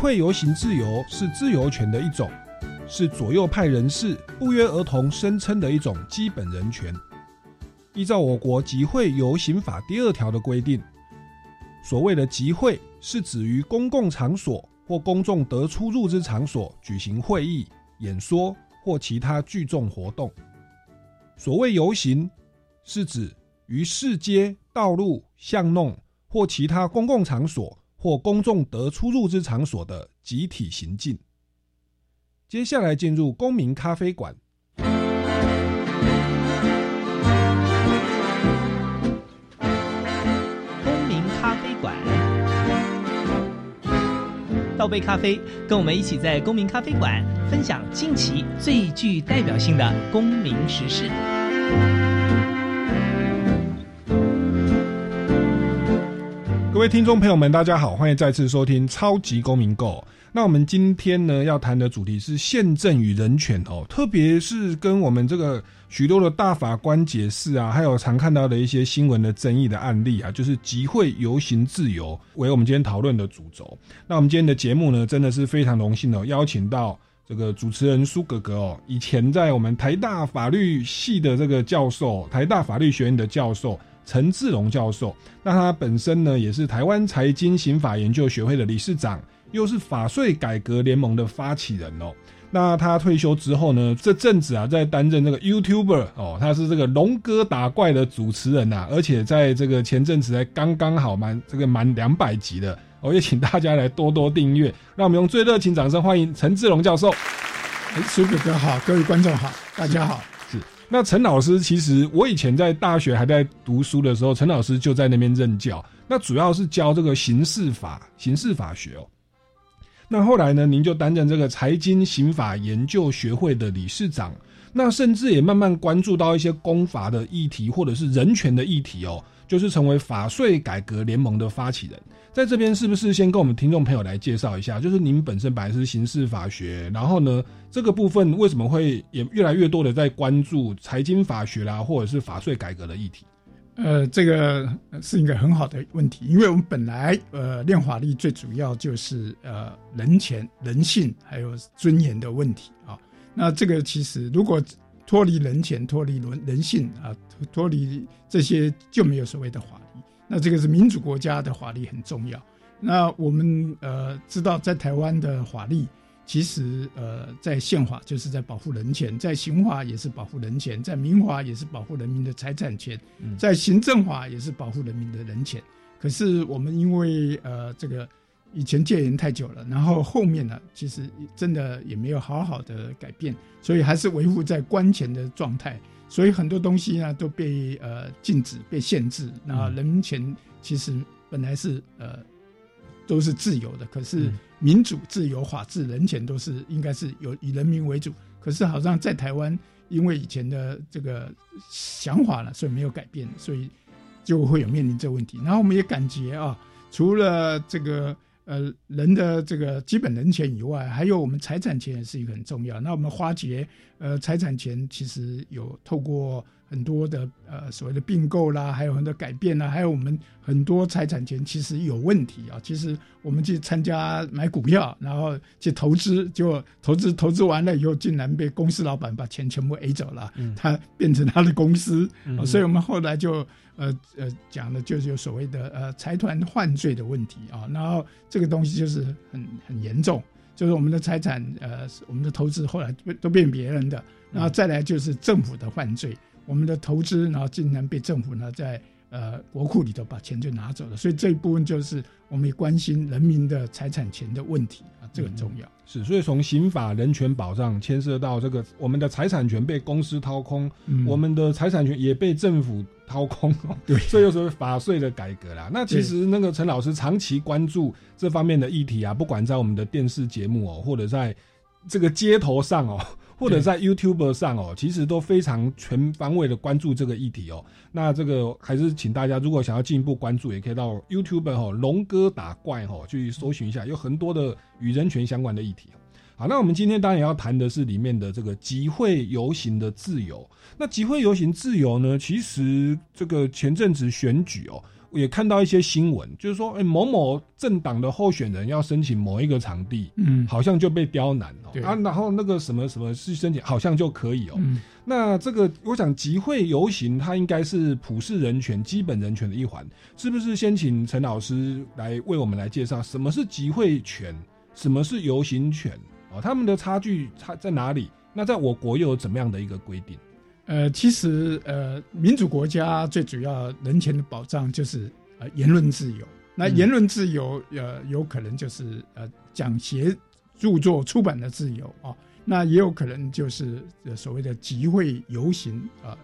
会游行自由是自由权的一种，是左右派人士不约而同声称的一种基本人权。依照我国集会游行法第二条的规定，所谓的集会是指于公共场所或公众得出入之场所举行会议、演说或其他聚众活动；所谓游行是指于市街、道路、巷弄或其他公共场所。或公众得出入之场所的集体行进。接下来进入公民咖啡馆。公民咖啡馆，倒杯咖啡，跟我们一起在公民咖啡馆分享近期最具代表性的公民时事。各位听众朋友们，大家好，欢迎再次收听《超级公民购》。那我们今天呢要谈的主题是宪政与人权哦，特别是跟我们这个许多的大法官解释啊，还有常看到的一些新闻的争议的案例啊，就是集会游行自由为我们今天讨论的主轴。那我们今天的节目呢，真的是非常荣幸哦，邀请到这个主持人苏格格哦，以前在我们台大法律系的这个教授，台大法律学院的教授。陈志龙教授，那他本身呢也是台湾财经刑法研究学会的理事长，又是法税改革联盟的发起人哦。那他退休之后呢，这阵子啊在担任这个 YouTuber 哦，他是这个龙哥打怪的主持人呐，而且在这个前阵子才刚刚好满这个满两百集的，我也请大家来多多订阅。让我们用最热情掌声欢迎陈志龙教授。苏哥哥好，各位观众好，大家好。那陈老师，其实我以前在大学还在读书的时候，陈老师就在那边任教。那主要是教这个刑事法、刑事法学哦。那后来呢，您就担任这个财经刑法研究学会的理事长。那甚至也慢慢关注到一些公法的议题，或者是人权的议题哦，就是成为法税改革联盟的发起人。在这边是不是先跟我们听众朋友来介绍一下？就是您本身本来是刑事法学，然后呢，这个部分为什么会也越来越多的在关注财经法学啦，或者是法税改革的议题？呃，这个是一个很好的问题，因为我们本来呃练法律最主要就是呃人权、人性还有尊严的问题啊。那这个其实如果脱离人权、脱离人人性啊，脱离这些就没有所谓的法律。那这个是民主国家的法律很重要。那我们呃知道，在台湾的法律，其实呃在宪法就是在保护人权，在刑法也是保护人权，在民法也是保护人民的财产权，在行政法也是保护人民的人权。可是我们因为呃这个以前戒严太久了，然后后面呢，其实真的也没有好好的改变，所以还是维护在关前的状态。所以很多东西呢都被呃禁止、被限制。那人权其实本来是呃都是自由的，可是民主、自由、法治、人权都是应该是有以人民为主。可是好像在台湾因为以前的这个想法呢，所以没有改变，所以就会有面临这个问题。然后我们也感觉啊，除了这个呃人的这个基本人权以外，还有我们财产权也是一个很重要。那我们花节呃财产权其实有透过。很多的呃所谓的并购啦，还有很多改变啦，还有我们很多财产权其实有问题啊。其实我们去参加买股票，然后去投资，结果投资投资完了以后，竟然被公司老板把钱全部 A 走了，他变成他的公司，所以我们后来就呃呃讲的就是有所谓的呃财团犯罪的问题啊。然后这个东西就是很很严重，就是我们的财产呃我们的投资后来都变别人的，然后再来就是政府的犯罪。我们的投资，然后竟然被政府呢在呃国库里头把钱就拿走了，所以这一部分就是我们也关心人民的财产权的问题啊，这个很重要。是，所以从刑法人权保障牵涉到这个我们的财产权被公司掏空，我们的财产权也被政府掏空，对，所以有时候法税的改革啦。那其实那个陈老师长期关注这方面的议题啊，不管在我们的电视节目哦，或者在这个街头上哦。或者在 YouTube 上哦，其实都非常全方位的关注这个议题哦。那这个还是请大家，如果想要进一步关注，也可以到 YouTube 哈龙哥打怪哈去搜寻一下，有很多的与人权相关的议题。好，那我们今天当然要谈的是里面的这个集会游行的自由。那集会游行自由呢，其实这个前阵子选举哦。也看到一些新闻，就是说，哎，某某政党的候选人要申请某一个场地，嗯，好像就被刁难哦，啊，然后那个什么什么是申请，好像就可以哦。那这个，我想集会游行，它应该是普世人权、基本人权的一环，是不是？先请陈老师来为我们来介绍什么是集会权，什么是游行权哦，他们的差距差在哪里？那在我国又有怎么样的一个规定？呃，其实呃，民主国家最主要人权的保障就是呃言论自由。那言论自由呃有可能就是呃讲协著作出版的自由啊，那也有可能就是所谓的集会游行啊，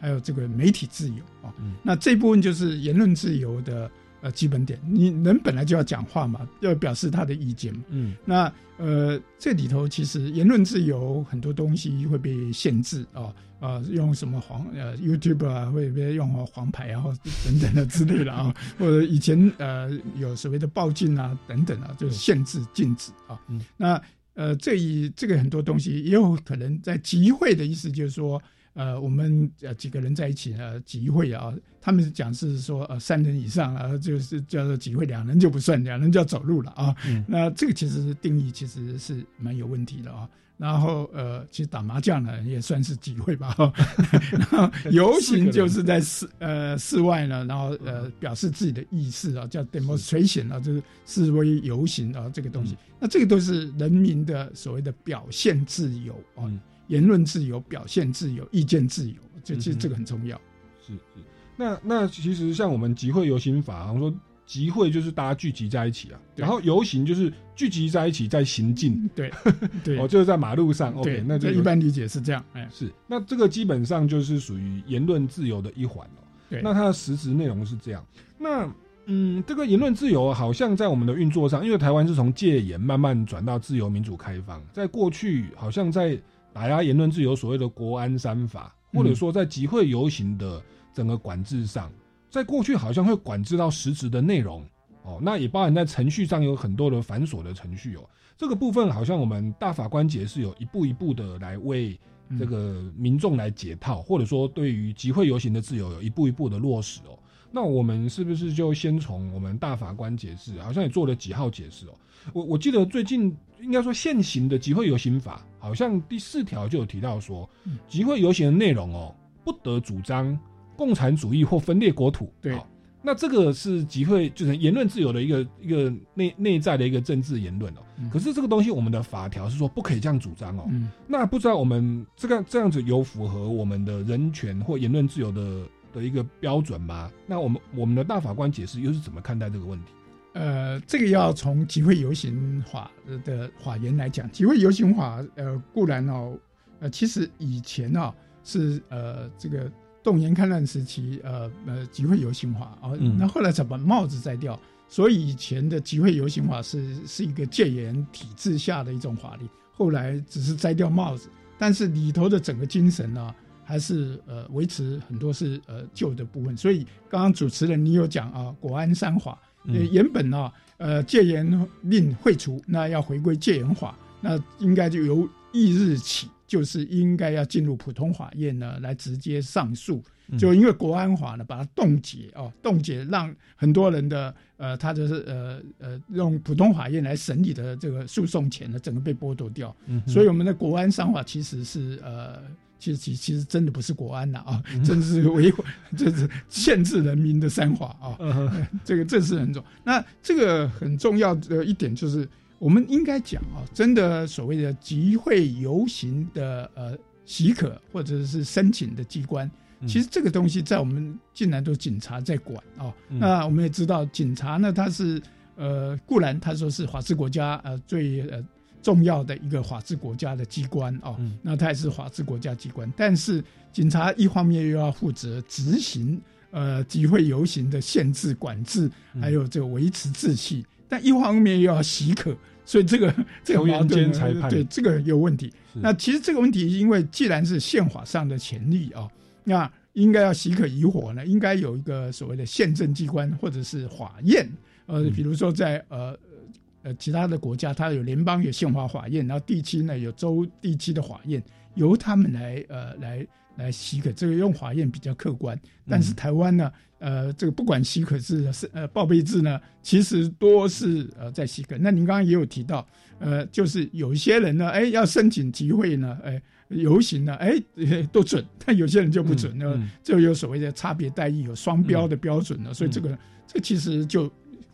还有这个媒体自由啊。那这部分就是言论自由的。呃，基本点，你人本来就要讲话嘛，要表示他的意见嘛。嗯，那呃，这里头其实言论自由很多东西会被限制啊啊，用什么黄呃 YouTube 啊，会被用黄牌啊，等等的之类的啊，或者以前呃有所谓的报禁啊等等啊，就是限制禁止啊。嗯，那呃这一这个很多东西也有可能在集会的意思就是说。呃，我们呃几个人在一起呃集会啊，他们讲是说呃三人以上啊，就是叫做集会，两人就不算，两人就要走路了啊。那这个其实定义其实是蛮有问题的啊。然后呃，其实打麻将呢也算是集会吧。然后游行就是在室呃室外呢，然后呃表示自己的意思啊，叫 demonstration 啊，就是示威游行啊这个东西。那这个都是人民的所谓的表现自由啊。言论自由、表现自由、意见自由，这这这个很重要。是是，那那其实像我们集会游行法，我们说集会就是大家聚集在一起啊，然后游行就是聚集在一起在行进。对 对，哦，就是在马路上。OK，那这一般理解是这样。哎，是，那这个基本上就是属于言论自由的一环哦。对，那它的实质内容是这样。那嗯，这个言论自由好像在我们的运作上，因为台湾是从戒严慢慢转到自由民主开放，在过去好像在。打压言论自由，所谓的国安三法，或者说在集会游行的整个管制上，在过去好像会管制到实质的内容哦，那也包含在程序上有很多的繁琐的程序哦。这个部分好像我们大法官解释有一步一步的来为这个民众来解套，或者说对于集会游行的自由有一步一步的落实哦。那我们是不是就先从我们大法官解释，好像也做了几号解释哦？我我记得最近应该说现行的集会游行法，好像第四条就有提到说，集会游行的内容哦，不得主张共产主义或分裂国土。对，那这个是集会就是言论自由的一个一个内内在的一个政治言论哦。可是这个东西我们的法条是说不可以这样主张哦。那不知道我们这个这样子有符合我们的人权或言论自由的的一个标准吗？那我们我们的大法官解释又是怎么看待这个问题？呃，这个要从集会游行法的法言来讲，集会游行法呃固然哦，呃其实以前啊是呃这个动员戡乱时期呃呃集会游行法啊，那后来才把帽子摘掉，所以以前的集会游行法是是一个戒严体制下的一种法律，后来只是摘掉帽子。但是里头的整个精神呢，还是呃维持很多是呃旧的部分。所以刚刚主持人你有讲啊，国安三法，原本呢呃戒严令废除，那要回归戒严法，那应该就由翌日起就是应该要进入普通法院呢来直接上诉。嗯就因为国安法呢，把它冻结哦，冻结让很多人的呃，他就是呃呃用普通法院来审理的这个诉讼权呢，整个被剥夺掉。嗯所以我们的国安商法其实是呃，其实其其实真的不是国安了啊，真是违 这是限制人民的三法啊。这个这是很重。那这个很重要的一点就是，我们应该讲啊，真的所谓的集会游行的呃许可或者是申请的机关，嗯。其实这个东西在我们竟然都警察在管啊。嗯。那我们也知道，警察呢，他是呃固然他说是法治国家呃最呃重要的一个法治国家的机关啊，嗯。那他也是法治国家机关，但是警察一方面又要负责执行呃集会游行的限制管制，嗯。还有这个维持秩序，但一方面又要许可，所以这个 这个球员矛盾裁判。对这个有问题。那其实这个问题，因为既然是宪法上的权利啊，那应该要许可疑火呢，应该有一个所谓的宪政机关或者是法院，呃，嗯。比如说在呃呃其他的国家，它有联邦有宪法法院，然后地区呢有州地区的法院，由他们来呃来来许可，这个用法院比较客观。但是嗯台湾呢，呃，这个不管许可制是呃报备制呢，其实多是呃在许可。那您刚刚也有提到，呃，就是有一些人呢，哎，要申请集会呢，哎。游行呢，哎，都准，但有些人就不准呢，嗯就有所谓的差别待遇，有双标的标准呢，所以这个这其实就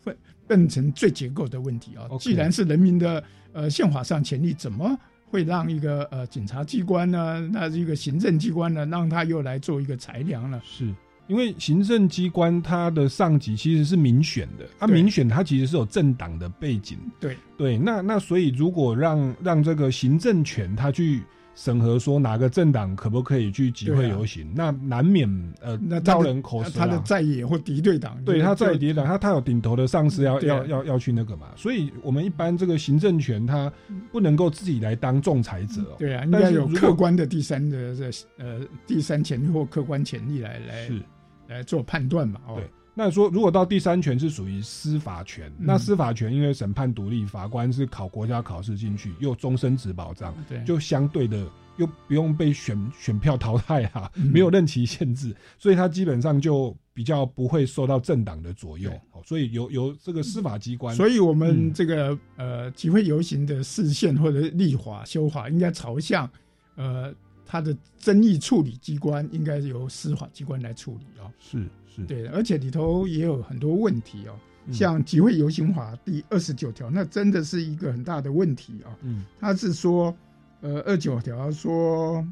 会变成最结构的问题啊。既然是人民的呃宪法上权利，怎么会让一个呃警察机关呢，那一个行政机关呢，让他又来做一个裁量了？是因为行政机关它的上级其实是民选的，啊，民选他其实是有政党的背景，对。对，那那所以如果让让这个行政权他去审核说哪个政党可不可以去集会游行，那难免呃那招人口舌他的。在野或敌对党，对，他在敌党，他他有顶头的上司要啊要要要去那个嘛，所以我们一般这个行政权他不能够自己来当仲裁者哦。对啊，应该有客观的第三的这呃第三权利或客观权利来来是，来做判断嘛。哦对，那说如果到第三权是属于司法权，嗯。那司法权因为审判独立，法官是考国家考试进去，又终身职保障，对，就相对的又不用被选选票淘汰啊，嗯。没有任期限制，所以他基本上就比较不会受到政党的左右所以由由这个司法机关，所以我们嗯这个、呃集会游行的视线或者立法修法，应该朝向呃它的争议处理机关，应该由司法机关来处理哦。是是，对，而且里头也有很多问题哦，嗯。像集会游行法第二十九条，那真的是一个很大的问题啊、嗯。他是说，呃，二九条说，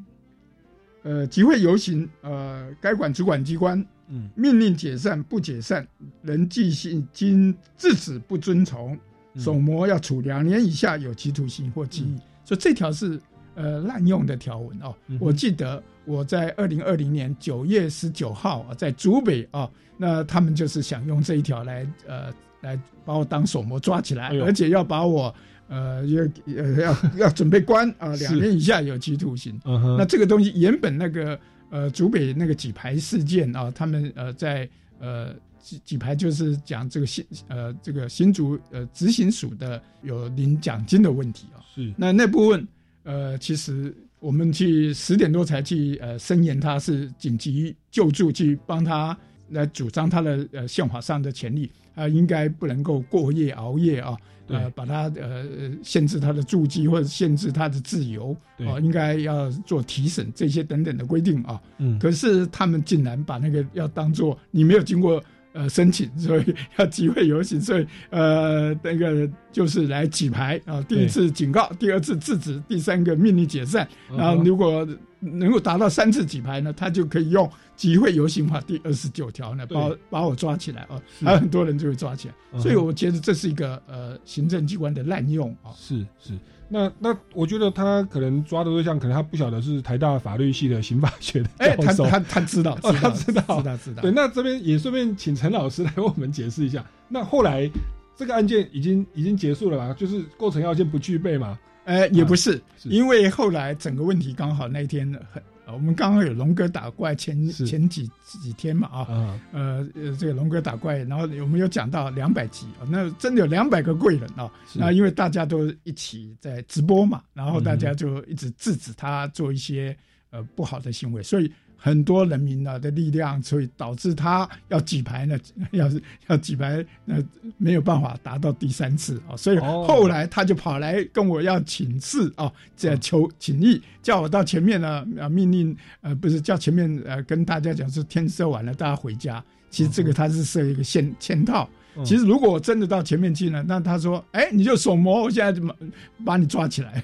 呃，集会游行，呃，该管主管机关嗯。命令解散不解散，人继续经制止不遵从，嗯。手模要处两年以下有期徒刑或拘役。所以这条是呃滥用的条文哦。嗯我记得我在二零二零年九月十九号啊，在竹北啊，那他们就是想用这一条来呃来把我当手模抓起来，哎而且要把我呃要呃要 要准备关啊，是两年以下有期徒刑。那这个东西原本那个呃竹北那个几排事件啊，他们呃在呃几几排就是讲这个新呃这个新竹呃执行署的有领奖金的问题啊。是那那部分呃其实我们去十点多才去呃声言他是紧急救助去帮他来主张他的呃宪法上的权利啊，应该不能够过夜熬夜啊。呃，把他呃呃限制他的住居或者限制他的自由对啊、应该要做提审这些等等的规定啊。嗯可是他们竟然把那个要当做你没有经过呃申请，所以要集会游行，所以呃那个就是来举牌啊，第一次警告，第二次制止，第三个命令解散，嗯然后如果能够达到三次举牌呢，他就可以用集会游行法第二十九条呢，把我把我抓起来啊，是。还有很多人就会抓起来，所以我觉得这是一个呃行政机关的滥用啊。是是，那那我觉得他可能抓的对象，可能他不晓得是台大法律系的刑法学的哎，教授。他他他知道，哦他知知道知道知道对，，那这边也顺便请陈老师来为我们解释一下。那后来这个案件已经已经结束了吧？就是构成要件不具备嘛？哎，也不是，是因为后来整个问题刚好那一天很，呃我们刚刚有龙哥打怪前前几几天嘛啊，啊，呃呃，这个龙哥打怪，然后我们有讲到两百集啊，那真的有两百个贵人啊。那因为大家都一起在直播嘛，然后大嗯家就一直制止他做一些呃不好的行为，所以很多人民呢的力量，所以导致他要举牌呢，要是要举牌，那没有办法达到第三次啊，所以哦后来他就跑来跟我要请示啊，这求请意，叫我到前面呢，呃，命令呃不是叫前面呃跟大家讲是天色晚了，大家回家。其实这个他是设一个线嵌套，嗯其实如果我真的到前面去呢，那他说，哎，你就手磨，我现在就把把你抓起来。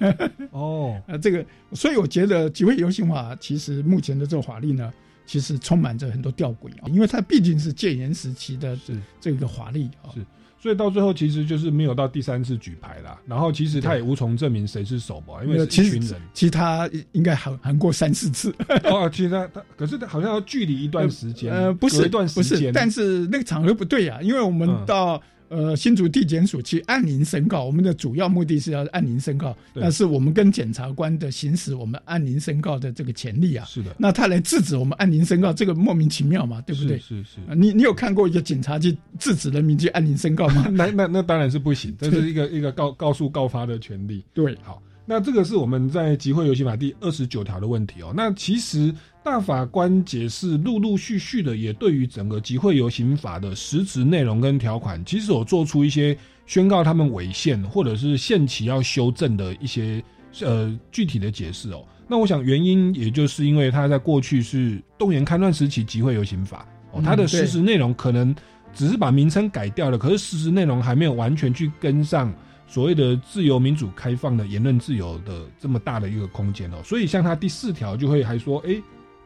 哦，呃，这个，所以我觉得几位游行法其实目前的这个法律呢，其实充满着很多吊诡啊，因为它毕竟是戒严时期的是这个法律啊。是所以到最后其实就是没有到第三次举牌啦，然后其实他也无从证明谁是首谋，因为是一群人。其实他应该喊喊过三四次，哦，其实他他可是他好像要距离一段时间，呃，不是一段时不是，间，但是那个场合不对啊，因为我们嗯。到、呃新竹地检署去按铃申告，我们的主要目的是要按铃申告，对那是我们跟检察官的行使我们按铃申告的这个权利啊。是的，那他来制止我们按铃申告，这个莫名其妙嘛，对不对？是是是。啊你你有看过一个警察去制止人民去按铃申告吗？那那那当然是不行，这是一个一个告告诉告发的权利。对，好，那这个是我们在集会游行法第二十九条的问题哦。那其实大法官解释陆陆续续的也对于整个集会游行法的实质内容跟条款，其实有做出一些宣告他们违宪或者是限期要修正的一些呃具体的解释哦。那我想原因也就是因为他在过去是动员戡乱时期集会游行法哦，嗯它的实质内容可能只是把名称改掉了，可是实质内容还没有完全去跟上所谓的自由民主开放的言论自由的这么大的一个空间哦。所以像他第四条就会还说，哎，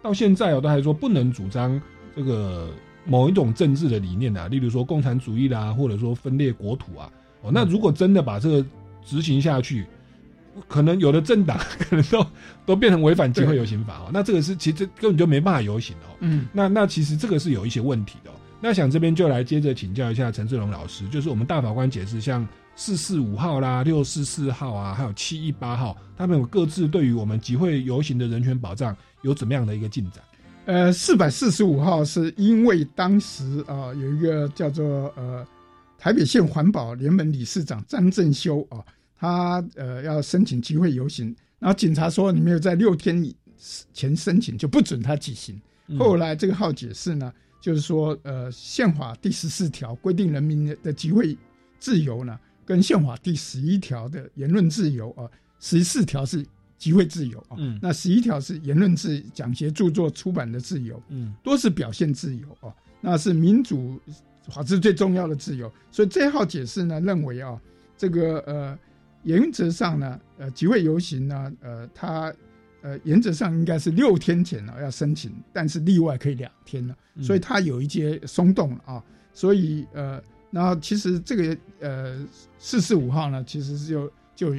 到现在哦都还说不能主张这个某一种政治的理念啊，例如说共产主义啦，或者说分裂国土啊。哦，那如果真的把这个执行下去，可能有的政党 可能都都变成违反集会游行法哦。那这个是其实根本就没办法游行哦。嗯，那那其实这个是有一些问题的、哦。那想这边就来接着请教一下陈志龙老师，就是我们大法官解释，像四四五号啦、六四四号啊，还有七一八号，他们有各自对于我们集会游行的人权保障有怎么样的一个进展？呃，四百四十五号是因为当时啊、有一个叫做呃台北县环保联盟理事长张正修啊、他呃要申请集会游行，然后警察说你没有在六天前申请就不准他举行。嗯后来这个号解释呢，就是说呃宪法第十四条规定人民的集会自由呢，跟宪法第十一条的言论自由啊，十四条是集会自由啊，嗯那十一条是言论自讲学、著作、出版的自由，嗯都是表现自由啊，那是民主法治最重要的自由。所以这号解释呢，认为啊，这个呃原则上呢，呃集会游行呢，呃它呃原则上应该是六天前呢要申请，但是例外可以两天了，嗯所以它有一些松动了啊。所以呃，然后其实这个呃四四五号呢，其实是就就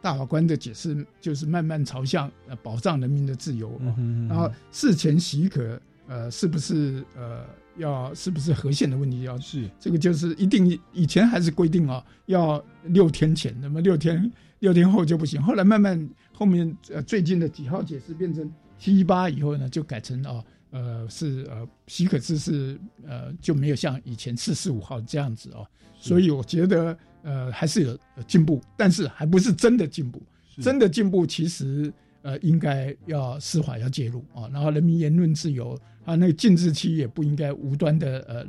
大法官的解释就是慢慢朝向呃保障人民的自由、啊嗯哼。然后事前许可，呃，是不是呃要是不是合宪的问题要是。这个就是一定以前还是规定啊，要六天前，那么六天六天后就不行。后来慢慢后面呃最近的几号解释变成七八以后呢，就改成哦呃是呃许可制是呃就没有像以前四四五号这样子哦。所以我觉得呃还是有有进步，但是还不是真的进步。真的进步其实呃应该要司法要介入啊，然后人民言论自由啊，那个禁制期也不应该无端的呃呃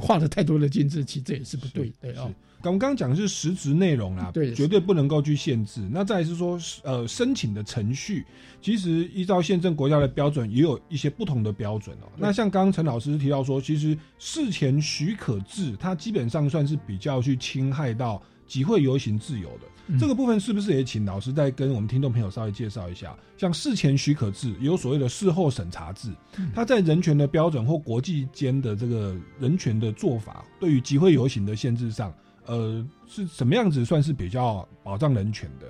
画了太多的禁制期，这也是不对的啊。我们刚刚讲的是实质内容啦，对绝对不能够去限制。那再来是说，呃，申请的程序，其实依照宪政国家的标准，也有一些不同的标准哦。那像刚刚陈老师提到说，其实事前许可制，它基本上算是比较去侵害到集会游行自由的。嗯这个部分是不是也请老师再跟我们听众朋友稍微介绍一下？像事前许可制，也有所谓的事后审查制，它在人权的标准或国际间的这个人权的做法，对于集会游行的限制上，呃，是什么样子算是比较保障人权的？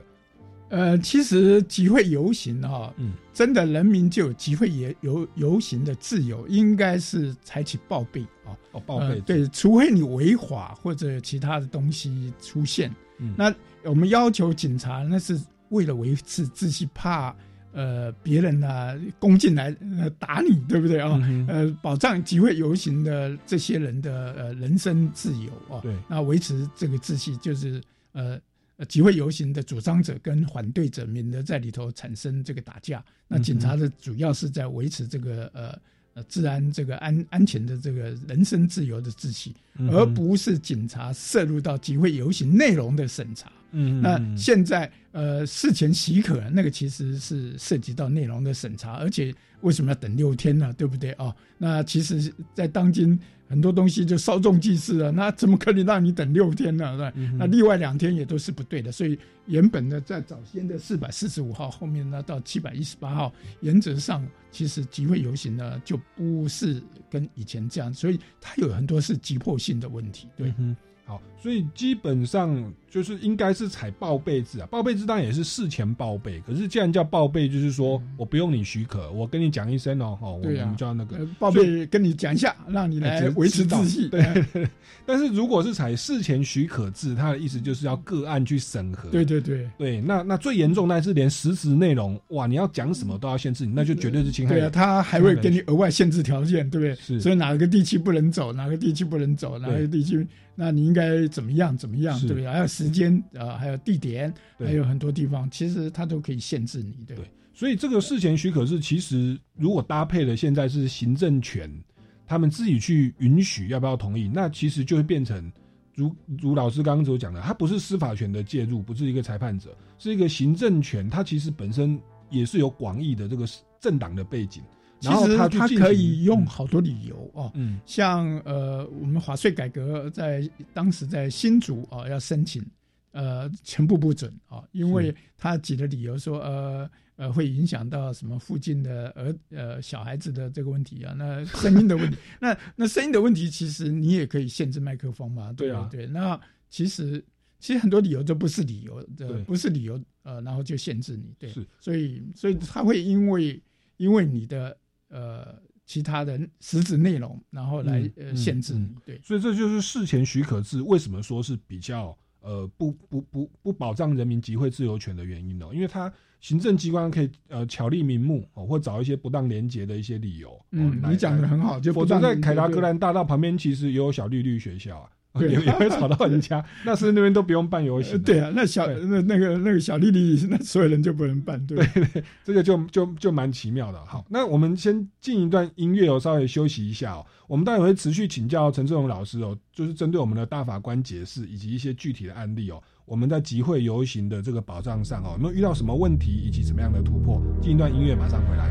呃，其实集会游行哈、嗯真的人民就有集会也游游行的自由，应该是采取报备啊。哦，报备、呃，对，除非你违法或者其他的东西出现，嗯那我们要求警察，那是为了维持秩序，怕呃别人呢、攻进来呃打你，对不对啊？嗯呃，保障集会游行的这些人的呃人身自由啊，对那维持这个秩序就是呃。呃，集会游行的主张者跟反对者，免得在里头产生这个打架。那警察的主要是在维持这个呃呃治安这个安安全的这个人身自由的秩序，而不是警察涉入到集会游行内容的审查。嗯那现在呃事前许可那个其实是涉及到内容的审查，而且为什么要等六天呢？对不对啊、哦？那其实，在当今很多东西就稍纵即逝了，那怎么可能让你等六天呢？对？嗯那另外两天也都是不对的，所以原本的在早先的四百四十五号，后面呢到七百一十八号，原则上其实集会游行呢就不是跟以前这样，所以它有很多是急迫性的问题。对，嗯，好，所以基本上就是应该是采报备制啊，报备制当然也是事前报备，可是既然叫报备，就是说我不用你许可，我跟你讲一声哦，哦，我们叫那个呃，报备跟你讲一下，让你来哎维持秩序。对。但是如果是采事前许可制，它的意思就是要个案去审核。对对对。对，那那最严重，那是连实质内容，哇，你要讲什么都要限制你，那就绝对是侵害对啊，人。他还会给你额外限制条件，对不对？是所以哪个地区不能走，哪个地区不能走，哪个地区，那你应该怎么样怎么样，对不对？还有时间啊、呃还有地点，对。还有很多地方，其实它都可以限制你，对。对所以这个事前许可是，其实如果搭配了现在是行政权，他们自己去允许要不要同意，那其实就会变成如如老师刚刚所讲的，它不是司法权的介入，不是一个裁判者，是一个行政权，它其实本身也是有广义的这个政党的背景，其然后实它去进行它可以用好多理由哦，嗯。像呃，我们华税改革在当时在新竹啊、要申请，呃，全部不准啊、因为他举的理由说，呃呃，会影响到什么附近的儿呃小孩子的这个问题啊，那声音的问题，那那声音的问题，其实你也可以限制麦克风嘛，对对啊对，那其实其实很多理由都不是理由对的，不是理由，呃，然后就限制你，对，是。所以所以他会因为因为你的呃其他的实质内容，然后来、呃限制对。所以这就是事前许可制为什么说是比较呃不不不不保障人民集会自由权的原因哦，因为它行政机关可以呃巧立名目哦，或找一些不当廉洁的一些理由。哦嗯，你讲的很好，就否则在凯达格兰大道旁边其实也有小绿绿学校啊，对也也会吵到人家，那是那边都不用办游行对啊，那小那那个那个小丽丽，那所有人就不能办，对对这个就就就蛮奇妙的。好，那我们先进一段音乐哦，稍微休息一下哦。我们待会会持续请教陈志荣老师哦，就是针对我们的大法官解释以及一些具体的案例哦，我们在集会游行的这个保障上哦，有没有遇到什么问题以及什么样的突破？进一段音乐，马上回来。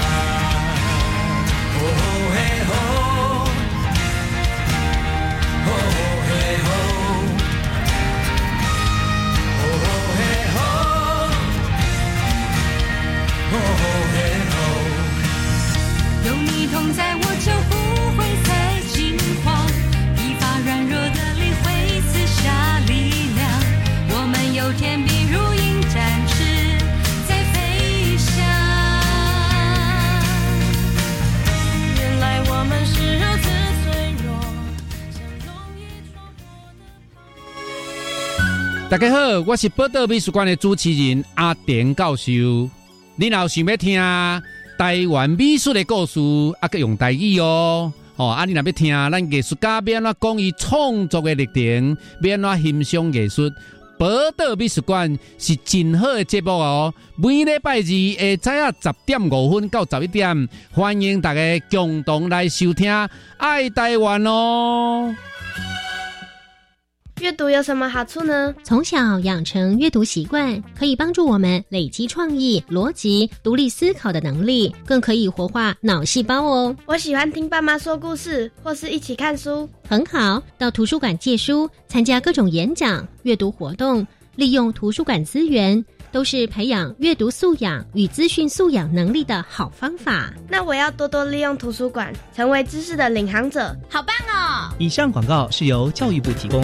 痛在我就不会再惊慌，软弱的会下力量。我们有天如鹰展翅在飞翔。原来我们是如此脆弱，像容易的大家好，我是报道美术馆的主持人阿典教授，你老想要听？台湾美术的故事，啊，个用台语哦。哦，啊，你若要听咱艺术家要安怎讲伊创作的历程，要安怎欣赏艺术，宝岛美术馆是真好的节目哦。每礼拜二下早啊十点五分到十一点，欢迎大家共同来收听《爱台湾》哦。阅读有什么好处呢？从小养成阅读习惯，可以帮助我们累积创意、逻辑、独立思考的能力，更可以活化脑细胞哦。我喜欢听爸妈说故事，或是一起看书。很好，到图书馆借书，参加各种演讲、阅读活动，利用图书馆资源，都是培养阅读素养与资讯素养能力的好方法。那我要多多利用图书馆，成为知识的领航者。好棒哦！以上广告是由教育部提供。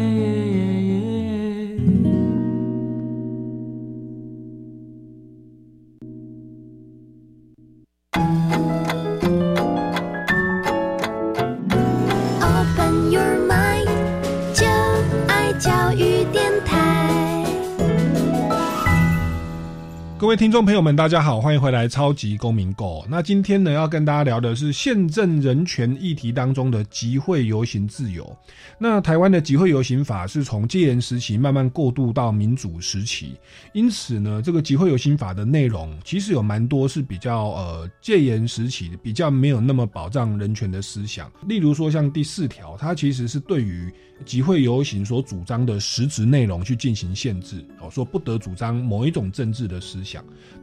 各位听众朋友们，大家好，欢迎回来《超级公民购》。那今天呢，要跟大家聊的是宪政人权议题当中的集会游行自由。那台湾的集会游行法是从戒严时期慢慢过渡到民主时期，因此呢，这个集会游行法的内容其实有蛮多是比较呃戒严时期的比较没有那么保障人权的思想。例如说，像第四条，它其实是对于集会游行所主张的实质内容去进行限制，哦，说不得主张某一种政治的思想。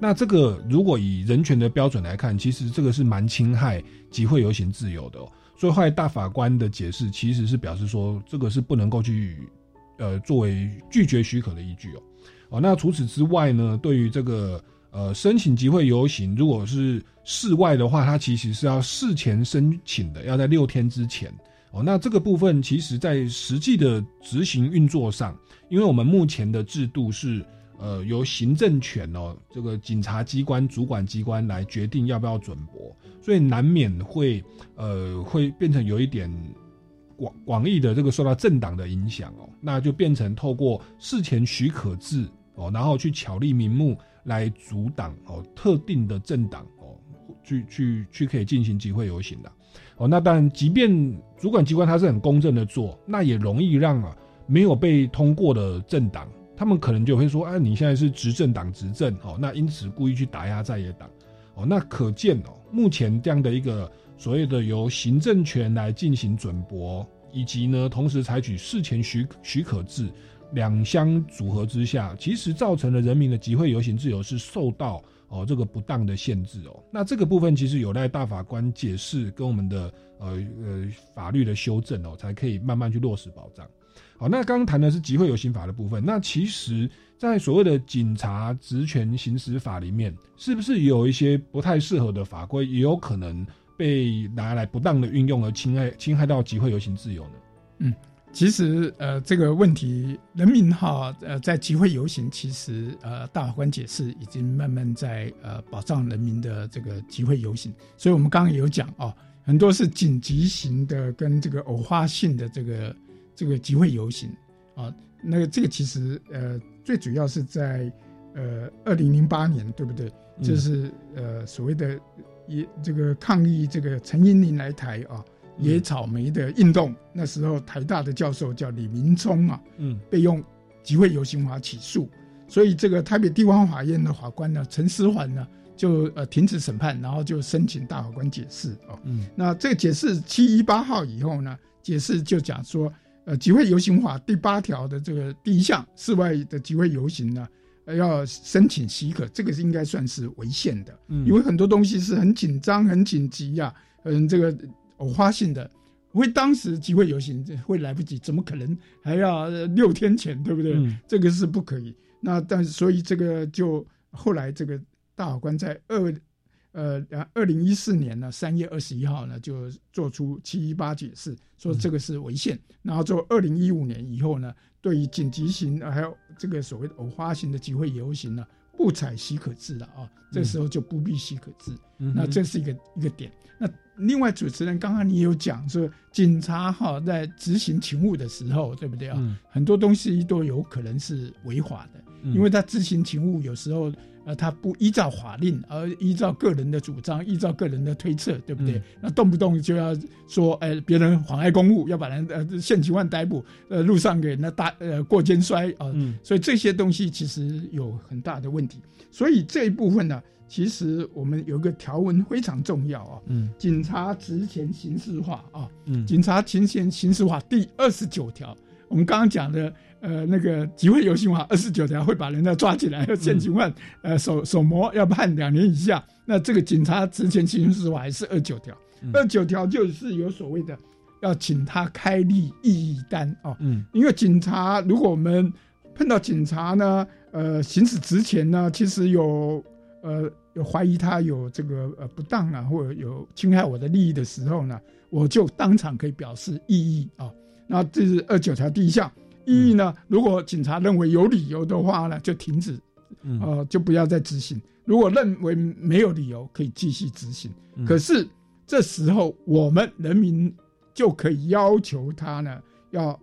那这个如果以人权的标准来看，其实这个是蛮侵害集会游行自由的、所以后来大法官的解释其实是表示说，这个是不能够去呃作为拒绝许可的依据哦。哦，那除此之外呢，对于这个呃申请集会游行，如果是室外的话，它其实是要事前申请的，要在六天之前。哦，那这个部分其实在实际的执行运作上，因为我们目前的制度是。呃，由行政权哦，这个警察机关主管机关来决定要不要准驳，所以难免会呃会变成有一点广广义的这个受到政党的影响哦，那就变成透过事前许可制哦，然后去巧立名目来阻挡哦特定的政党哦，去去去可以进行集会游行的哦。那当然，即便主管机关它是很公正的做，那也容易让啊没有被通过的政党。他们可能就会说：“啊，你现在是执政党执政哦，那因此故意去打压在野党哦。”那可见哦，目前这样的一个所谓的由行政权来进行准驳，以及呢同时采取事前许许可制两相组合之下，其实造成了人民的集会游行自由是受到哦这个不当的限制哦。那这个部分其实有待大法官解释跟我们的呃呃法律的修正哦，才可以慢慢去落实保障。好，那刚刚谈的是集会游行法的部分。那其实，在所谓的警察职权行使法里面，是不是有一些不太适合的法规，也有可能被拿来不当的运用而侵害侵害到集会游行自由呢？嗯，其实呃这个问题，人民哈呃在集会游行，其实呃大法官解释已经慢慢在呃保障人民的这个集会游行。所以我们刚刚有讲哦，很多是紧急型的跟这个偶发性的这个。这个集会游行。啊，那个这个其实呃，最主要是在呃二零零八年，对不对？嗯。就是呃所谓的野这个抗议这个陈英林来台啊，野草莓的运动，那时候台大的教授叫李明聪啊，嗯，被用集会游行法起诉，所以这个台北地方法院的法官呢陈思环呢，就呃停止审判，然后就申请大法官解释哦。嗯。那这个解释七一八号以后呢，解释就讲说，呃，集会游行法第八条的这个第一项，室外的集会游行呢，呃要申请许可，这个是应该算是违宪的，嗯因为很多东西是很紧张、很紧急呀、嗯，这个偶发性的。因为当时集会游行会来不及，怎么可能还要呃六天前，对不对？嗯这个是不可以。那但是所以这个就后来这个大法官在二呃二零一四年呢三月二十一号呢就做出七一八解释，说这个是违宪。然后做二零一五年以后呢，对于紧急型呃还有这个所谓的偶发型的集会游行呢，不采许可制了啊，这时候就不必许可制。嗯那这是一个一个点。那另外主持人刚刚你有讲说，警察哈在执行勤务的时候，对不对啊？嗯很多东西都有可能是违法的，嗯因为他执行勤务有时候呃他不依照法令，而依照个人的主张，依照个人的推测，对不对？嗯那动不动就要说，哎、别人妨碍公务，要把人呃现行犯逮捕，呃路上给人家打呃过肩摔啊、嗯所以这些东西其实有很大的问题。所以这一部分呢，其实我们有一个条文非常重要啊，嗯警察职权刑事化啊，嗯警察职权刑事化第二十九条，我们刚刚讲的呃那个集会游行法二十九条会把人家抓起来，要现行犯、呃手手模要判两年以下。那这个警察职权刑事法还是二九条，二九条就是有所谓的要请他开立异议单哦，嗯。因为警察如果我们碰到警察呢，呃，行使职权呢，其实有呃有怀疑他有这个呃不当啊，或者有侵害我的利益的时候呢，我就当场可以表示异议啊。那这是二九条第一项异议呢，如果警察认为有理由的话呢，就停止，嗯呃，就不要再执行。如果认为没有理由，可以继续执行。嗯可是这时候我们人民就可以要求他呢，要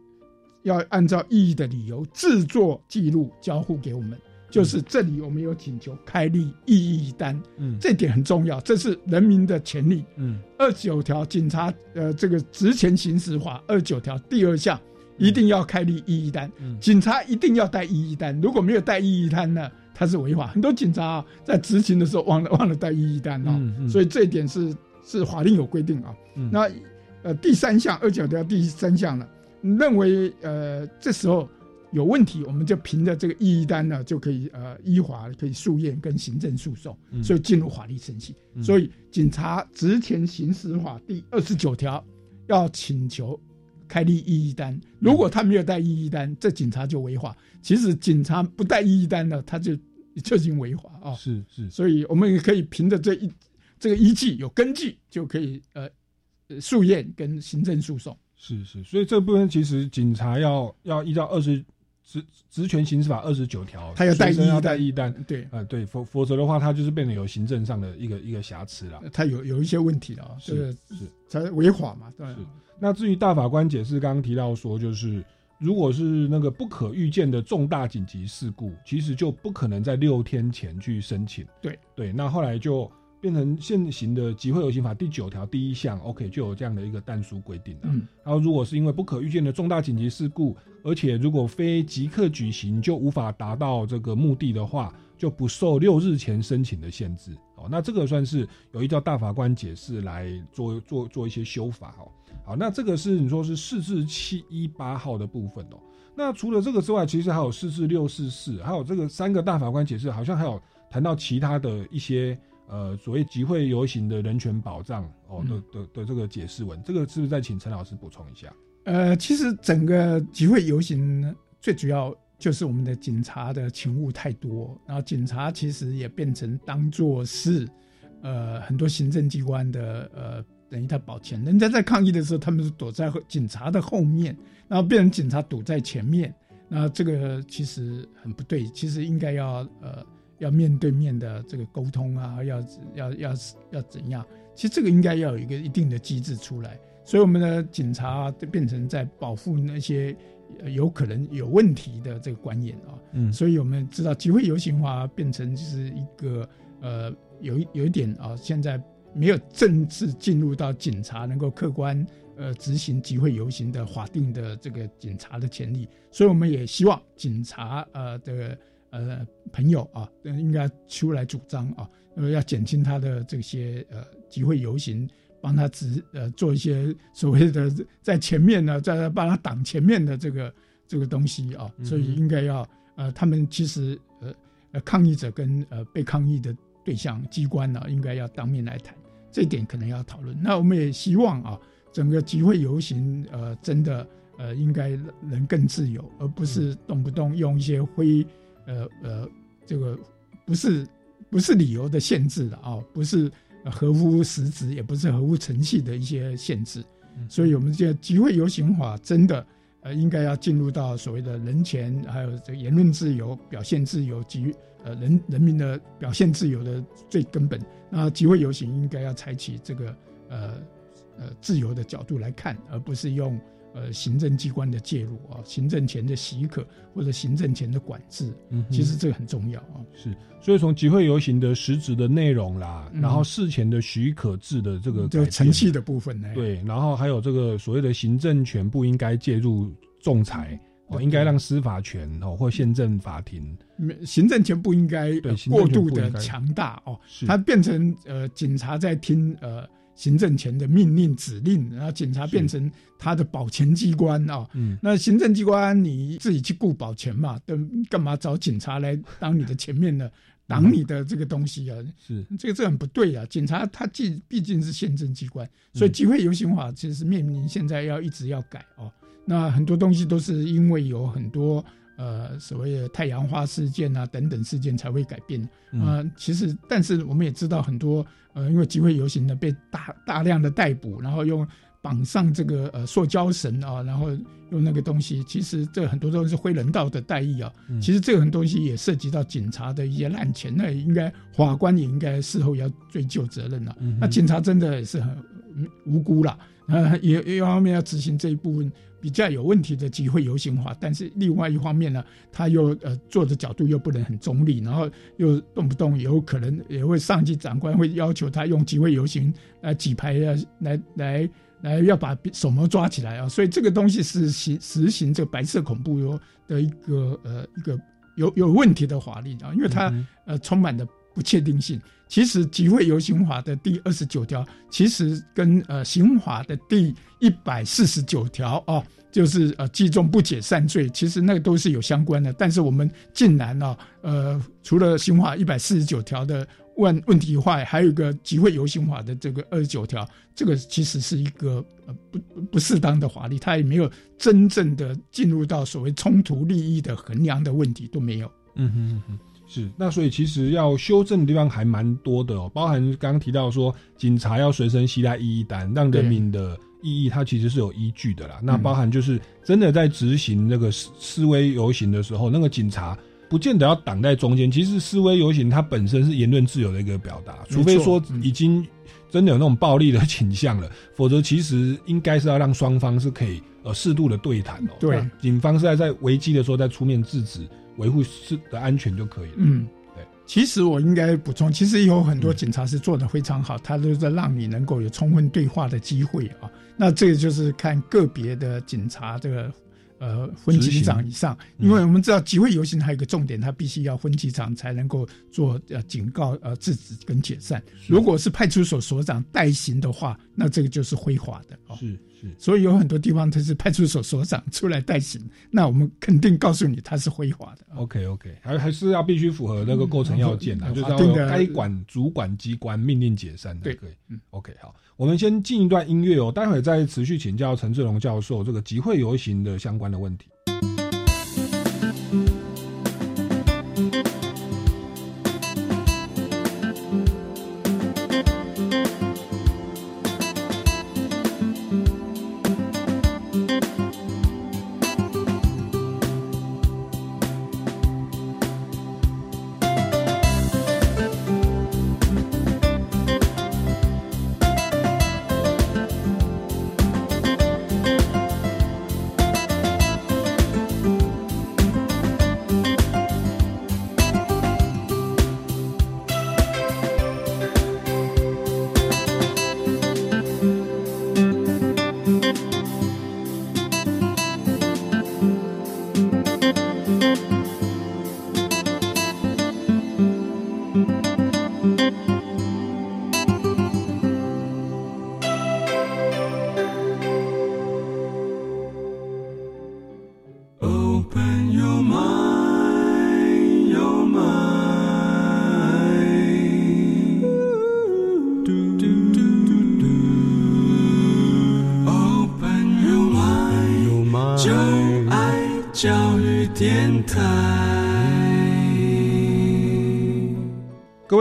要按照异议的理由制作记录交付给我们。就是这里我们有请求开立异议单，嗯这点很重要，这是人民的权利。嗯二九条警察呃这个职权行使法二九条第二项一定要开立异议单，嗯警察一定要带异议单，如果没有带异议单呢，他是违法。很多警察、啊、在执勤的时候忘了忘了带异议单哦，嗯嗯所以这一点是是法令有规定啊。嗯那呃第三项二九条第三项呢，认为呃这时候有问题，我们就凭着这个异议单呢，就可以呃依法可以诉验跟行政诉讼，嗯所以进入法律程序。嗯所以警察职权行使法第二十九条要请求开立异议单，如果他没有带异议单，这警察就违法。其实警察不带异议单呢，他就 就已经违法啊。是是，所以我们也可以凭着这一这个依据有根据，就可以呃呃诉验跟行政诉讼。是是，所以这部分其实警察要要依照二十职职权刑事法二十九条，他要带随身要带一单，对啊、对，否否则的话，他就是变得有行政上的一个一个瑕疵了。他有有一些问题了啊，是个是才违法嘛，对。那至于大法官解释，刚刚提到说，就是如果是那个不可预见的重大紧急事故，其实就不可能在六天前去申请。对对，那后来就变成现行的集会游行法第九条第一项，OK 就有这样的一个但书规定了。嗯然后如果是因为不可预见的重大紧急事故，而且如果非即刻举行就无法达到这个目的的话，就不受六日前申请的限制。哦，那这个算是有依照大法官解释来做做做一些修法哦。好，那这个是你说是四至七一八号的部分哦。那除了这个之外，其实还有四至六四四，还有这个三个大法官解释，好像还有谈到其他的一些呃所谓集会游行的人权保障哦的的的这个解释文，这个是不是再请陈老师补充一下？呃，其实整个集会游行，最主要就是我们的警察的勤务太多，然后警察其实也变成当做是呃很多行政机关的呃等于他保全，人家在抗议的时候，他们是躲在警察的后面，然后变成警察堵在前面，那这个其实很不对，其实应该要呃要面对面的这个沟通啊，要要要要怎样？其实这个应该要有一个一定的机制出来。所以我们的警察就变成在保护那些有可能有问题的这个观念啊。嗯所以我们知道集会游行化变成就是一个呃有有一点啊，现在没有正式进入到警察能够客观呃执行集会游行的法定的这个警察的权利，所以我们也希望警察呃的呃朋友啊，呃应该出来主张啊，呃要减轻他的这些呃集会游行，帮他指呃做一些所谓的在前面呢，在帮他挡前面的这个这个东西啊，所以应该要呃他们其实呃呃抗议者跟呃被抗议的对象机关呢，应该要当面来谈，这一点可能要讨论。那我们也希望啊，整个集会游行呃真的。呃，应该能更自由，而不是动不动用一些非呃呃这个不是不是理由的限制的啊，不是合乎实质，也不是合乎程序的一些限制。所以，我们这集会游行法真的呃应该要进入到所谓的人权，还有这个言论自由、表现自由及呃人人民的表现自由的最根本。那集会游行应该要采取这个呃呃自由的角度来看，而不是用。呃，行政机关的介入啊，行政权的许可或者行政权的管制，嗯，其实这个很重要啊。是，所以从集会游行的实质的内容啦，然后事前的许可制的这个这程序的部分呢，对，然后还有这个所谓的行政权不应该介入仲裁哦，应该让司法权哦或宪政法庭，行政权不应该过度的强大哦，它变成呃警察在听呃。行政权的命令指令，然后警察变成他的保全机关啊。嗯，那行政机关你自己去顾保全嘛，干嘛找警察来当你的前面的挡你的这个东西啊？是这个这很不对啊！警察他既毕竟是宪政机关，所以集会游行法其实面临现在要一直要改哦。那很多东西都是因为有很多。呃，所谓的太阳花事件啊等等事件才会改变啊。其实，但是我们也知道很多呃，因为集会游行呢被大大量的逮捕，然后用绑上这个呃塑胶绳啊，然后用那个东西，其实这很多都是非人道的待遇啊。其实这个很多东西也涉及到警察的一些滥权，那也应该法官也应该事后要追究责任了。那警察真的也是很无辜了，呃，也一方面要执行这一部分。比较有问题的集会游行化，但是另外一方面呢，他又呃做的角度又不能很中立，然后又动不动有可能也会上级长官会要求他用集会游行来举牌啊，来来来要把手模抓起来啊，所以这个东西是行实行这个白色恐怖哟的一个呃一个有有问题的法律啊，因为它呃充满的不确定性。其实集会游行法的第二十九条，其实跟呃刑法的第一百四十九条啊，就是呃聚众不解散罪，其实那个都是有相关的。但是我们竟然呢，呃，除了刑法一百四十九条的问问题外，还有一个集会游行法的这个二十九条，这个其实是一个呃不不适当的法律，它也没有真正的进入到所谓冲突利益的衡量的问题都没有。嗯哼嗯哼。是，那所以其实要修正的地方还蛮多的哦，包含刚刚提到说，警察要随身携带一一单，让人民的异议它其实是有依据的啦。那包含就是真的在执行那个示示威游行的时候，那个警察不见得要挡在中间。其实示威游行它本身是言论自由的一个表达，除非说已经真的有那种暴力的倾向了，否则其实应该是要让双方是可以呃适度的对谈哦。对，警方是在在危机的时候再出面制止。维护是的安全就可以了。嗯，对。其实我应该补充，其实有很多警察是做的非常好，他都在让你能够有充分对话的机会啊。那这个就是看个别的警察这个。呃，分局长以上，因为我们知道集会游行还有一个重点，他必须要分局长才能够做呃警告、呃制止跟解散。如果是派出所所长代行的话，那这个就是非法的哦。是是，所以有很多地方他是派出所所长出来代行，那我们肯定告诉你他是非法的。OK OK，还还是要必须符合那个构成要件的，就是要该管主管机关命令解散的。对，嗯，OK 好。我们先进一段音乐哦，待会再持续请教陈志龙教授这个集会游行的相关的问题。教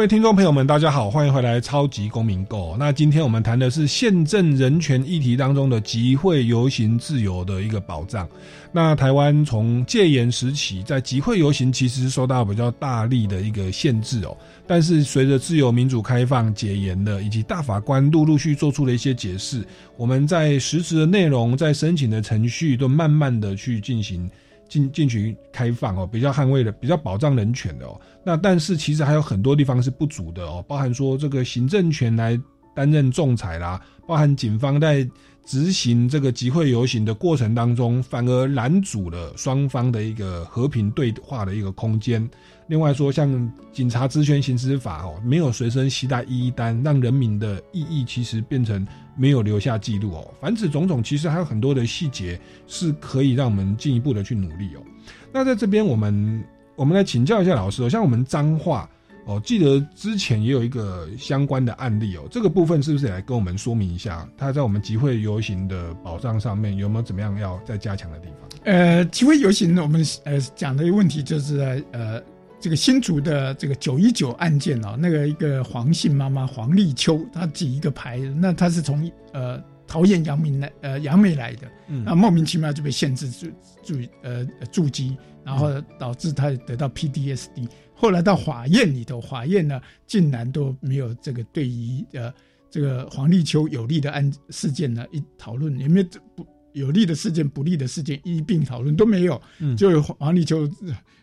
位听众朋友们，大家好，欢迎回来《超级公民购》。那今天我们谈的是宪政人权议题当中的集会游行自由的一个保障。那台湾从戒严时期，在集会游行其实受到比较大力的一个限制哦。但是随着自由民主开放、解严的，以及大法官陆陆续做出了一些解释，我们在实质的内容、在申请的程序都慢慢的去进行。进进行开放哦，比较捍卫的、比较保障人权的哦。那但是其实还有很多地方是不足的哦，包含说这个行政权来担任仲裁啦，包含警方在执行这个集会游行的过程当中，反而拦阻了双方的一个和平对话的一个空间。另外说，像警察职权行使法哦，没有随身携带一一单，让人民的异议其实变成没有留下记录哦。凡此种种，其实还有很多的细节是可以让我们进一步的去努力哦。那在这边，我们我们来请教一下老师哦，像我们彰化哦，记得之前也有一个相关的案例哦，这个部分是不是也来跟我们说明一下？它在我们集会游行的保障上面有没有怎么样要再加强的地方？呃，集会游行，我们呃讲的一个问题就是在呃。这个新竹的这个九一九案件哦，那个一个黄姓妈妈黄立秋，她举一个牌，那她是从呃桃园杨明来呃杨梅来的，那莫名其妙就被限制住住呃住机，然后导致他得到 PDSD。后来到法院里头，法院呢竟然都没有这个对于呃这个黄立秋有利的案事件呢一讨论，也没有不有利的事件、不利的事件一并讨论都没有，就黄立秋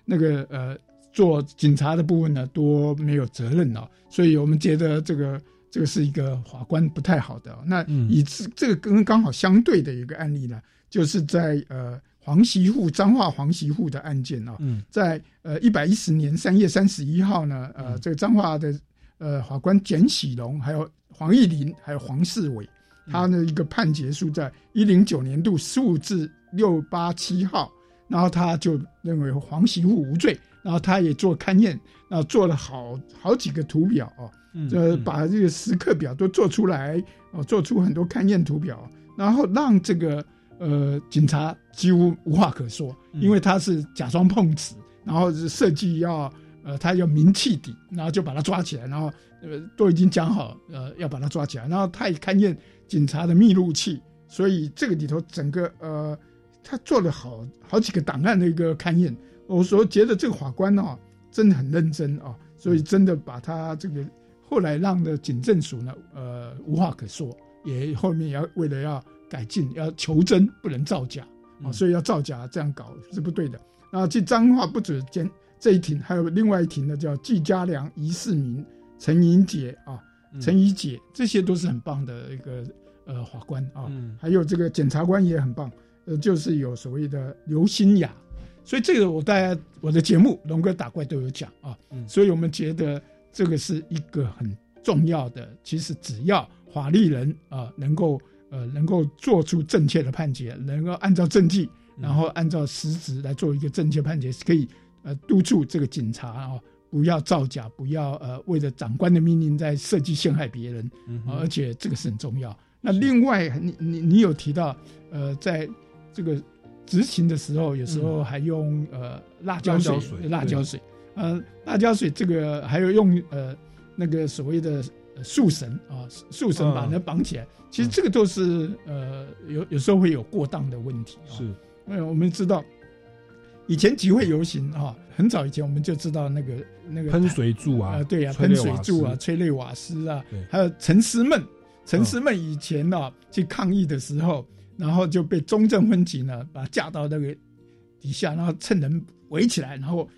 那个呃。做警察的部分呢，多没有责任哦，所以我们觉得这个这个是一个法官不太好的。那以这这个跟刚好相对的一个案例呢，就是在呃黄媳妇彰化黄媳妇的案件啊，在呃一百一十年三月三十一号呢，呃这个彰化的呃法官简喜龙，还有黄义林，还有黄世伟，他的一个判决书在一零九年度十五至六八七号，然后他就认为黄媳妇无罪。然后他也做勘验，然后做了好好几个图表哦，呃，把这个时刻表都做出来哦，做出很多勘验图表，然后让这个呃警察几乎无话可说，因为他是假装碰瓷，然后设计要呃他要明气底，然后就把他抓起来，然后呃都已经讲好呃要把他抓起来，然后他也勘验警察的密录器，所以这个里头整个呃他做了好好几个档案的一个勘验。我说觉得这个法官呢，真的很认真啊，所以真的把他这个后来让的警政署呢，呃，无话可说，也后面要为了要改进，要求真，不能造假啊，所以要造假这样搞是不对的。然后这脏话不止监这一庭，还有另外一庭呢叫季家良、余世民、陈莹姐啊、陈怡姐，这些都是很棒的一个呃法官啊，还有这个检察官也很棒，呃，就是有所谓的刘新雅。所以这个我大家我的节目龙哥打怪都有讲啊，所以我们觉得这个是一个很重要的。其实只要法律人啊能够呃能够做出正确的判决，能够按照证据，然后按照实质来做一个正确判决，是可以呃督促这个警察啊不要造假，不要呃为了长官的命令在设计陷害别人，而且这个是很重要。那另外你你你有提到呃在这个。执勤的时候，有时候还用呃辣椒水，辣椒水，呃辣椒水这个还有用呃那个所谓的树绳啊，树绳把人绑起来。其实这个都是呃有有时候会有过当的问题。是，因为我们知道以前集会游行啊，很早以前我们就知道那个那个喷水柱啊，对呀，喷水柱啊，催泪瓦斯啊，还有陈思闷，陈思闷以前呢去抗议的时候。然后就被中正分局呢，把他架到那个底下，然后趁人围起来，然后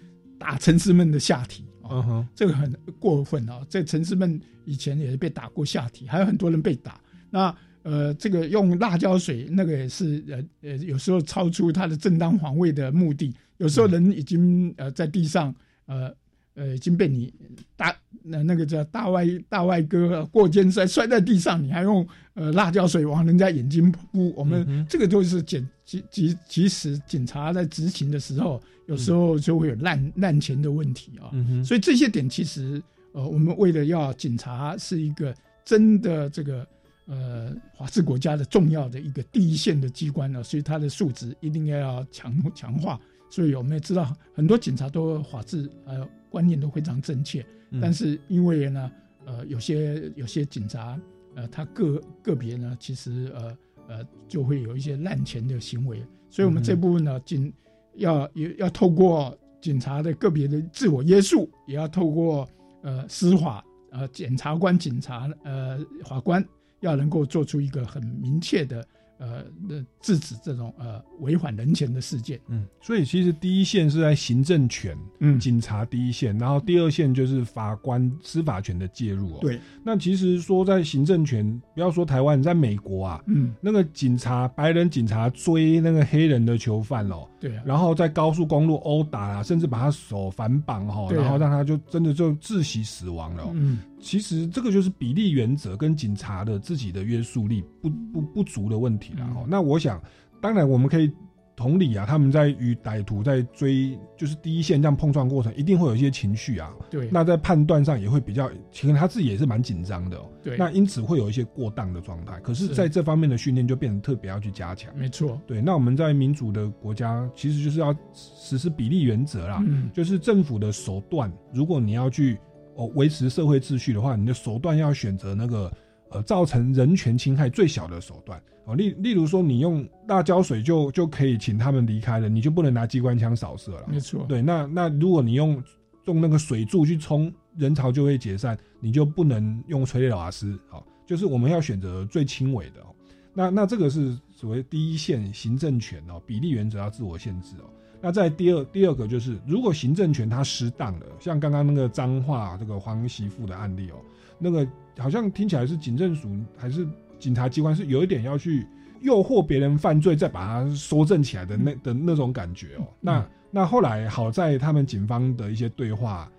打陈世们的下体。嗯哼，这个很过分啊！这陈世们以前也是被打过下体，还有很多人被打。那呃，这个用辣椒水，那个也是呃呃，有时候超出他的正当防卫的目的。有时候人已经呃在地上呃。呃，已经被你大那那个叫大外大外哥过肩摔摔在地上，你还用呃辣椒水往人家眼睛扑，我们这个都是检即即即使警察在执勤的时候，有时候就会有滥滥钱的问题啊。所以这些点其实呃，我们为了要警察是一个真的这个呃法治国家的重要的一个第一线的机关呢，所以它的素质一定要要强强化。所以我们也知道，很多警察都法治呃观念都非常正确，嗯。但是因为呢，呃，有些有些警察呃，他个个别呢，其实呃呃就会有一些滥权的行为，所以我们这部分呢，警要也要透过警察的个别的自我约束，也要透过呃司法呃检察官、警察呃法官要能够做出一个很明确的呃的制止这种呃违反人权的事件。嗯，所以其实第一线是在行政权，嗯。警察第一线，然后第二线就是法官司法权的介入哦。对，那其实说在行政权，不要说台湾，在美国啊，嗯，那个警察白人警察追那个黑人的囚犯哦，对啊，然后在高速公路殴打啊，甚至把他手反绑哈、对啊。然后让他就真的就窒息死亡了哦、嗯，其实这个就是比例原则跟警察的自己的约束力不不不足的问题了嗯哦。那我想，当然我们可以同理啊，他们在与歹徒在追，就是第一线这样碰撞过程，一定会有一些情绪啊。对那在判断上也会比较，其实他自己也是蛮紧张的哦。对那因此会有一些过当的状态。可是，是在这方面的训练就变得特别要去加强。没错，对，那我们在民主的国家，其实就是要实施比例原则啦。嗯就是政府的手段，如果你要去哦维持社会秩序的话，你的手段要选择那个呃造成人权侵害最小的手段哦。例例如说，你用辣椒水就就可以请他们离开了，你就不能拿机关枪扫射了。没错，对，那那如果你用用那个水柱去冲，人潮就会解散，你就不能用催泪瓦斯。好、就是我们要选择最轻微的哦。那那这个是所谓第一线行政权哦，比例原则要自我限制哦。那在第二第二个就是，如果行政权它失当了，像刚刚那个脏话这个黄媳妇的案例哦，那个好像听起来是警政署还是警察机关是有一点要去诱惑别人犯罪，再把它收正起来的那的那种感觉哦。那那后来好在他们警方的一些对话，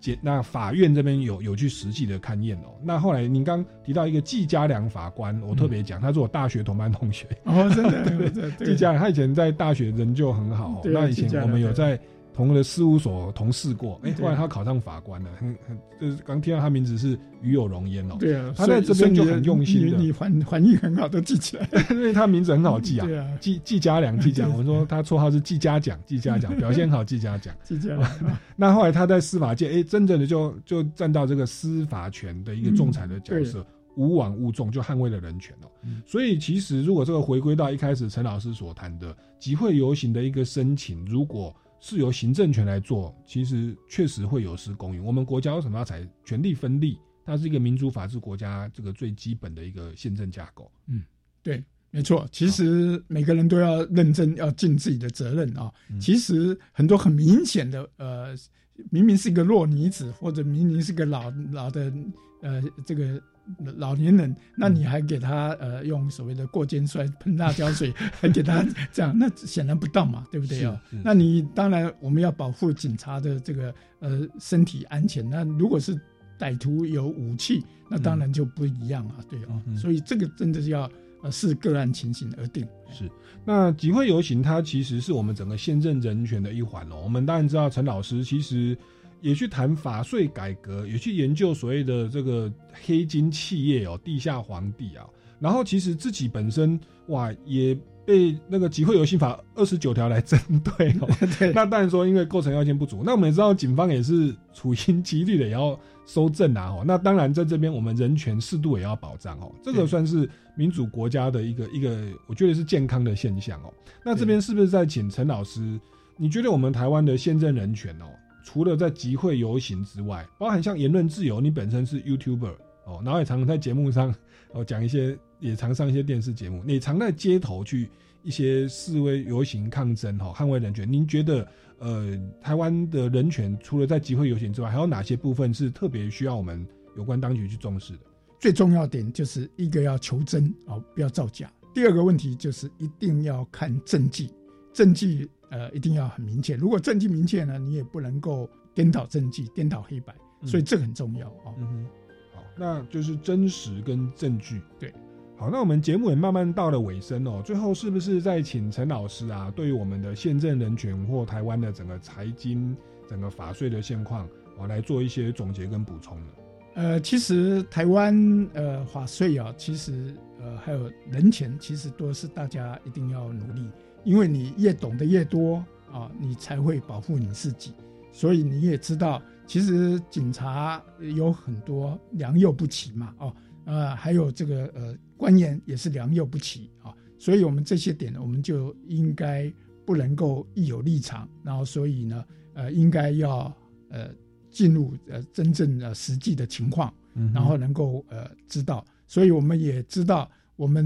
检那法院这边有有去实际的勘验哦。那后来您刚提到一个季家良法官，我特别讲，他是我大学同班同学。哦，真的，对对对 季家良他以前在大学人就很好那以前我们有在同个的事务所同事过，哎，对后来他考上法官了，很很就是刚听到他名字是与有荣焉哦。对啊，他在这边就很用心的，你你反反应很好，都记起来。因为他名字很好记啊，对啊，季季家良，季家良，我说他绰号是季家奖，季家奖 表现好，季家奖。季家良，那后来他在司法界，哎，真正的就就站到这个司法权的一个仲裁的角色，无往勿重，就捍卫了人权哦。所以其实如果这个回归到一开始陈老师所谈的集会游行的一个申请，如果是由行政权来做，其实确实会有失公允。我们国家为什么要采权力分立？它是一个民主法治国家这个最基本的一个宪政架构。嗯，对，没错。其实每个人都要认真，要尽自己的责任啊。其实很多很明显的，呃，明明是一个弱女子，或者明明是个老老的，呃，这个老年人，那你还给他呃用所谓的过肩摔、喷辣椒水，还给他这样，那显然不当嘛，对不对？那你当然我们要保护警察的这个呃身体安全。那如果是歹徒有武器，那当然就不一样啊，对啊。嗯所以这个真的是要呃视个案情形而定。是，那集会游行它其实是我们整个宪政人权的一环哦。我们当然知道陈老师其实也去谈法税改革，也去研究所谓的这个黑金企业哦，地下皇帝啊。然后其实自己本身哇也被那个集会游行法二十九条来针对哦。那当然说因为构成要件不足，那我们也知道警方也是处心积虑的也要收证啊哦。那当然在这边我们人权适度也要保障哦，这个算是民主国家的一个一个，我觉得是健康的现象哦。那这边是不是在请陈老师？你觉得我们台湾的宪政人权哦，除了在集会游行之外，包含像言论自由，你本身是 YouTuber 哦，然后也常常在节目上哦讲一些，也常上一些电视节目，你常在街头去一些示威游行抗争哈、哦，捍卫人权。您觉得呃，台湾的人权除了在集会游行之外，还有哪些部分是特别需要我们有关当局去重视的？最重要点就是一个要求真哦，不要造假。第二个问题就是一定要看证据，证据呃一定要很明确。如果证据明确呢，你也不能够颠倒证据、颠倒黑白，所以这个很重要哦。嗯哼，好，那就是真实跟证据。对，好，那我们节目也慢慢到了尾声哦。最后是不是再请陈老师啊，对于我们的宪政人权或台湾的整个财经、整个法税的现况，哦，来做一些总结跟补充呢？呃，其实台湾呃法税啊，其实呃还有人权，其实都是大家一定要努力，因为你越懂得越多啊，你才会保护你自己。所以你也知道，其实警察有很多良莠不齐嘛，哦，呃，还有这个呃官员也是良莠不齐啊。所以我们这些点，我们就应该不能够一有立场，然后所以呢，呃，应该要呃进入呃真正的实际的情况，然后能够呃知道。所以我们也知道，我们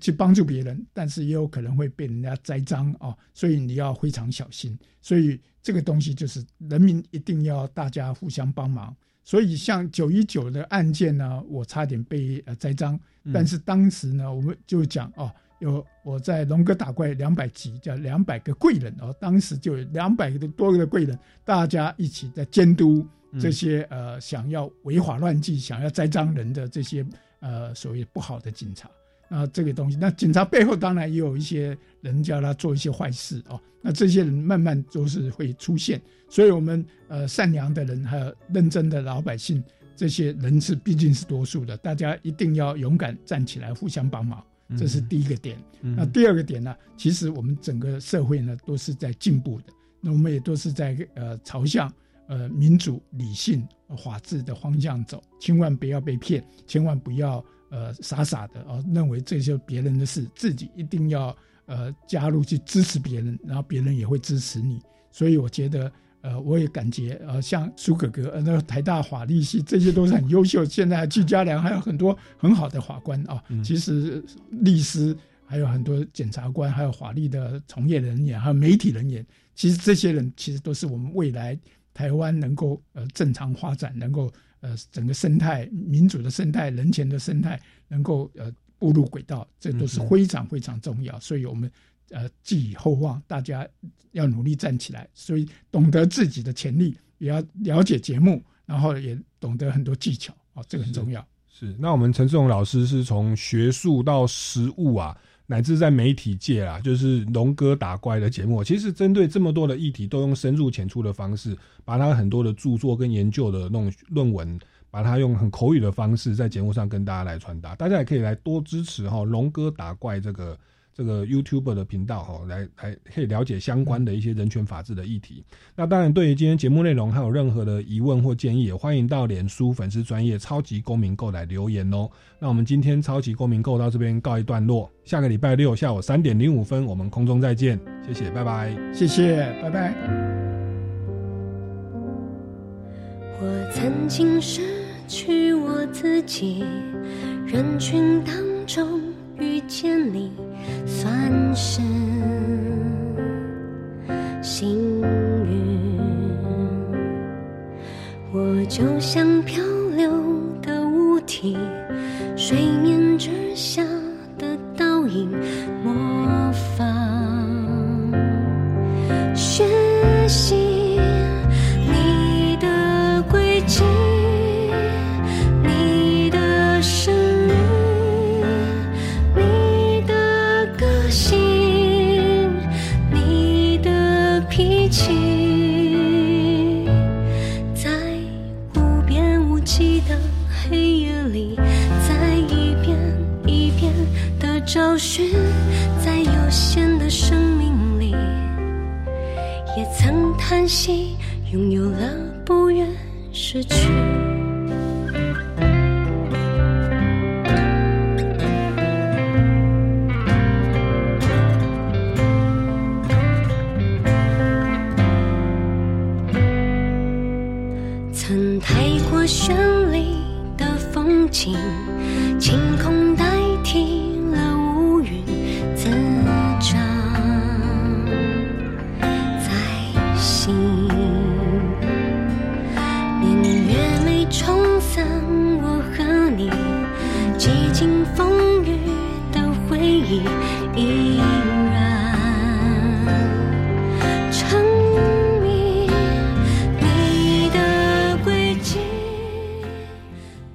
去帮助别人，但是也有可能会被人家栽赃啊，所以你要非常小心。所以这个东西就是人民一定要大家互相帮忙。所以像九一九的案件呢，我差点被呃栽赃，但是当时呢，我们就讲哦。有我在龙哥打怪两百集，叫两百个贵人哦，当时就有两百个多个贵人，大家一起在监督这些呃想要违法乱纪、想要栽赃人的这些呃所谓不好的警察啊，这个东西，那警察背后当然也有一些人叫他做一些坏事哦，那这些人慢慢都是会出现，所以我们呃善良的人还有认真的老百姓，这些人是毕竟是多数的，大家一定要勇敢站起来，互相帮忙。这是第一个点。那第二个点呢？其实我们整个社会呢都是在进步的。那我们也都是在呃朝向呃民主、理性、法治的方向走。千万不要被骗，千万不要呃傻傻的哦认为这些别人的事，自己一定要呃加入去支持别人，然后别人也会支持你。所以我觉得。呃，我也感觉，呃，像苏哥哥，呃，那个台大法律系，这些都是很优秀。现在季家良还有很多很好的法官啊。其实律师还有很多检察官，还有法律的从业人员，还有媒体人员，其实这些人其实都是我们未来台湾能够呃正常发展，能够呃整个生态民主的生态、人权的生态能够呃步入轨道，这都是非常非常重要。所以我们。呃，寄予厚望，大家要努力站起来。所以，懂得自己的潜力，也要了解节目，然后也懂得很多技巧啊，这个很重要。是，那我们陈志荣老师是从学术到实务啊，乃至在媒体界啊，就是龙哥打怪的节目，其实针对这么多的议题，都用深入浅出的方式，把他很多的著作跟研究的那种论文，把它用很口语的方式在节目上跟大家来传达。大家也可以来多支持哈，龙哥打怪这个。这个 YouTube 的频道哈，来来可以了解相关的一些人权法治的议题。那当然，对于今天节目内容还有任何的疑问或建议，也欢迎到脸书粉丝专业超级公民购来留言哦。那我们今天超级公民购到这边告一段落，下个礼拜六下午三点零五分，我们空中再见，谢谢，拜拜，谢谢，拜拜。我曾经失去我自己，人群当中遇见你。算是幸运，我就像漂流的物体，